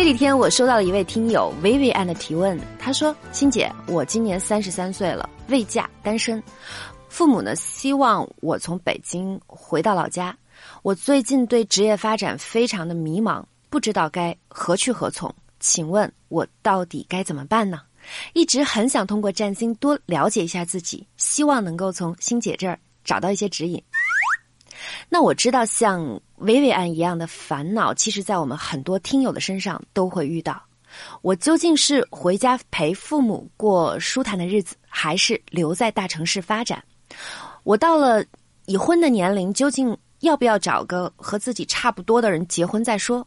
这几天我收到了一位听友 Vivian 的提问，他说：“欣姐，我今年三十三岁了，未嫁单身，父母呢希望我从北京回到老家。我最近对职业发展非常的迷茫，不知道该何去何从，请问我到底该怎么办呢？一直很想通过占星多了解一下自己，希望能够从欣姐这儿找到一些指引。”那我知道，像薇薇安一样的烦恼，其实在我们很多听友的身上都会遇到。我究竟是回家陪父母过舒坦的日子，还是留在大城市发展？我到了已婚的年龄，究竟要不要找个和自己差不多的人结婚再说？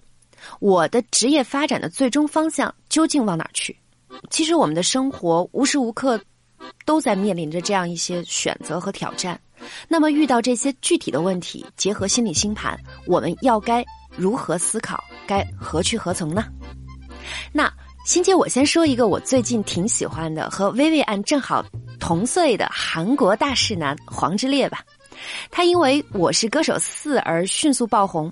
我的职业发展的最终方向究竟往哪去？其实，我们的生活无时无刻都在面临着这样一些选择和挑战。那么遇到这些具体的问题，结合心理星盘，我们要该如何思考？该何去何从呢？那欣姐，我先说一个我最近挺喜欢的，和薇薇安正好同岁的韩国大势男黄致列吧。他因为《我是歌手四》而迅速爆红。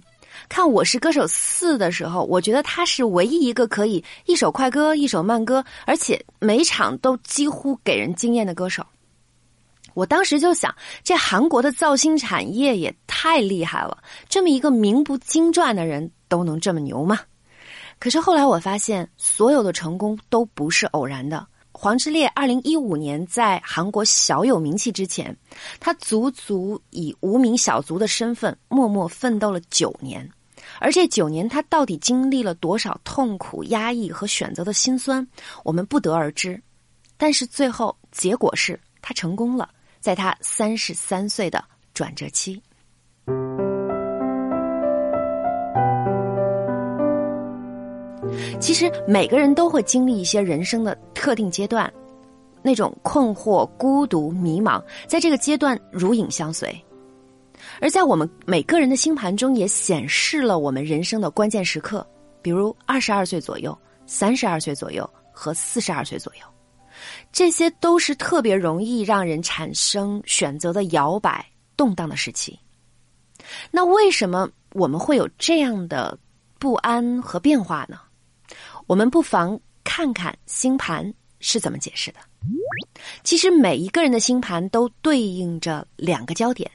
看《我是歌手四》的时候，我觉得他是唯一一个可以一首快歌一首慢歌，而且每场都几乎给人惊艳的歌手。我当时就想，这韩国的造星产业也太厉害了，这么一个名不经传的人都能这么牛吗？可是后来我发现，所有的成功都不是偶然的。黄致列二零一五年在韩国小有名气之前，他足足以无名小卒的身份默默奋斗了九年，而这九年他到底经历了多少痛苦、压抑和选择的辛酸，我们不得而知。但是最后结果是他成功了。在他三十三岁的转折期，其实每个人都会经历一些人生的特定阶段，那种困惑、孤独、迷茫，在这个阶段如影相随。而在我们每个人的星盘中，也显示了我们人生的关键时刻，比如二十二岁左右、三十二岁左右和四十二岁左右。这些都是特别容易让人产生选择的摇摆、动荡的时期。那为什么我们会有这样的不安和变化呢？我们不妨看看星盘是怎么解释的。其实每一个人的星盘都对应着两个焦点，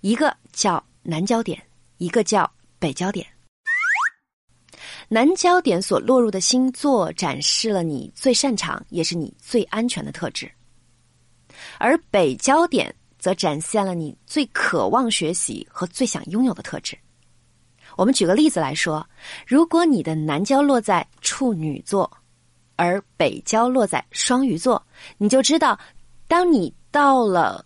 一个叫南焦点，一个叫北焦点。南焦点所落入的星座，展示了你最擅长也是你最安全的特质；而北焦点则展现了你最渴望学习和最想拥有的特质。我们举个例子来说，如果你的南焦落在处女座，而北焦落在双鱼座，你就知道，当你到了。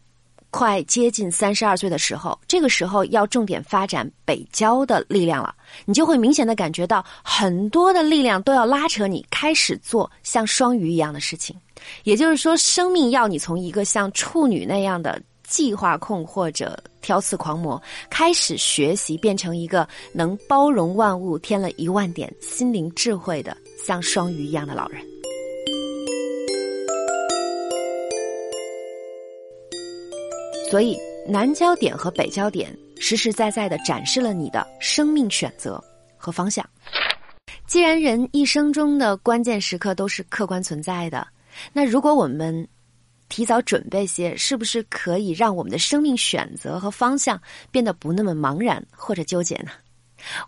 快接近三十二岁的时候，这个时候要重点发展北交的力量了，你就会明显的感觉到很多的力量都要拉扯你开始做像双鱼一样的事情。也就是说，生命要你从一个像处女那样的计划控或者挑刺狂魔，开始学习变成一个能包容万物、添了一万点心灵智慧的像双鱼一样的老人。所以，南焦点和北焦点实实在在的展示了你的生命选择和方向。既然人一生中的关键时刻都是客观存在的，那如果我们提早准备些，是不是可以让我们的生命选择和方向变得不那么茫然或者纠结呢？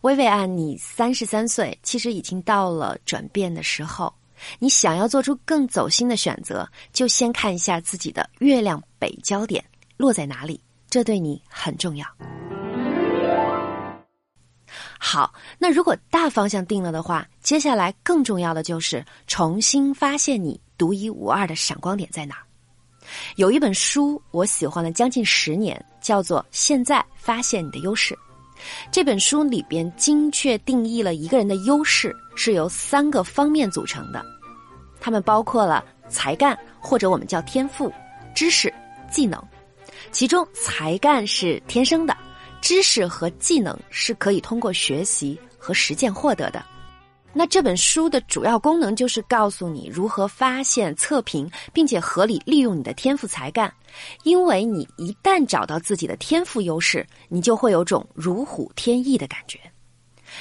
薇薇安，你三十三岁，其实已经到了转变的时候。你想要做出更走心的选择，就先看一下自己的月亮北焦点。落在哪里？这对你很重要。好，那如果大方向定了的话，接下来更重要的就是重新发现你独一无二的闪光点在哪儿。有一本书我喜欢了将近十年，叫做《现在发现你的优势》。这本书里边精确定义了一个人的优势是由三个方面组成的。它们包括了才干或者我们叫天赋、知识、技能。其中，才干是天生的，知识和技能是可以通过学习和实践获得的。那这本书的主要功能就是告诉你如何发现、测评，并且合理利用你的天赋才干。因为你一旦找到自己的天赋优势，你就会有种如虎添翼的感觉。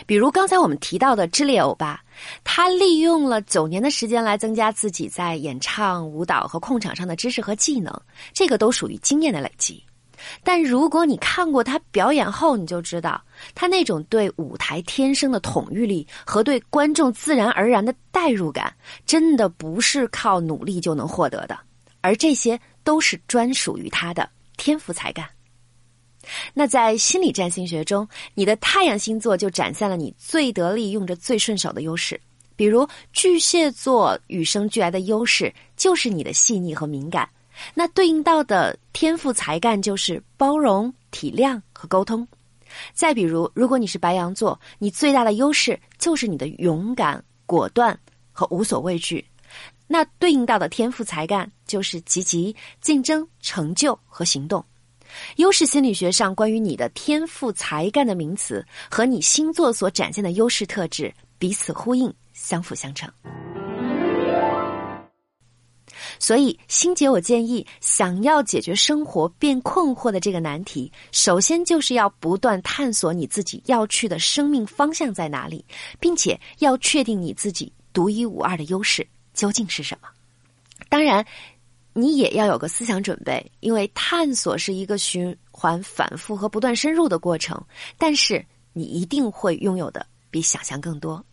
比如刚才我们提到的智利欧巴，他利用了九年的时间来增加自己在演唱、舞蹈和控场上的知识和技能，这个都属于经验的累积。但如果你看过他表演后，你就知道他那种对舞台天生的统御力和对观众自然而然的代入感，真的不是靠努力就能获得的，而这些都是专属于他的天赋才干。那在心理占星学中，你的太阳星座就展现了你最得力、用着最顺手的优势。比如巨蟹座与生俱来的优势就是你的细腻和敏感。那对应到的天赋才干就是包容、体谅和沟通。再比如，如果你是白羊座，你最大的优势就是你的勇敢、果断和无所畏惧。那对应到的天赋才干就是积极、竞争、成就和行动。优势心理学上关于你的天赋才干的名词和你星座所展现的优势特质彼此呼应，相辅相成。所以，星姐，我建议，想要解决生活变困惑的这个难题，首先就是要不断探索你自己要去的生命方向在哪里，并且要确定你自己独一无二的优势究竟是什么。当然，你也要有个思想准备，因为探索是一个循环、反复和不断深入的过程。但是，你一定会拥有的比想象更多。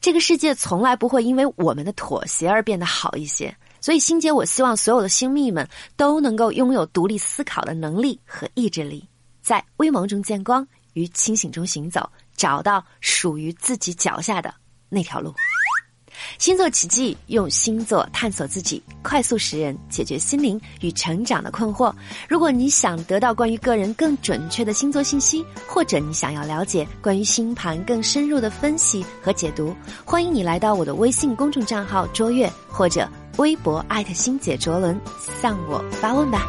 这个世界从来不会因为我们的妥协而变得好一些，所以星姐，我希望所有的星蜜们都能够拥有独立思考的能力和意志力，在微茫中见光，于清醒中行走，找到属于自己脚下的那条路。星座奇迹，用星座探索自己，快速识人，解决心灵与成长的困惑。如果你想得到关于个人更准确的星座信息，或者你想要了解关于星盘更深入的分析和解读，欢迎你来到我的微信公众账号“卓越”或者微博艾特星姐卓伦，向我发问吧。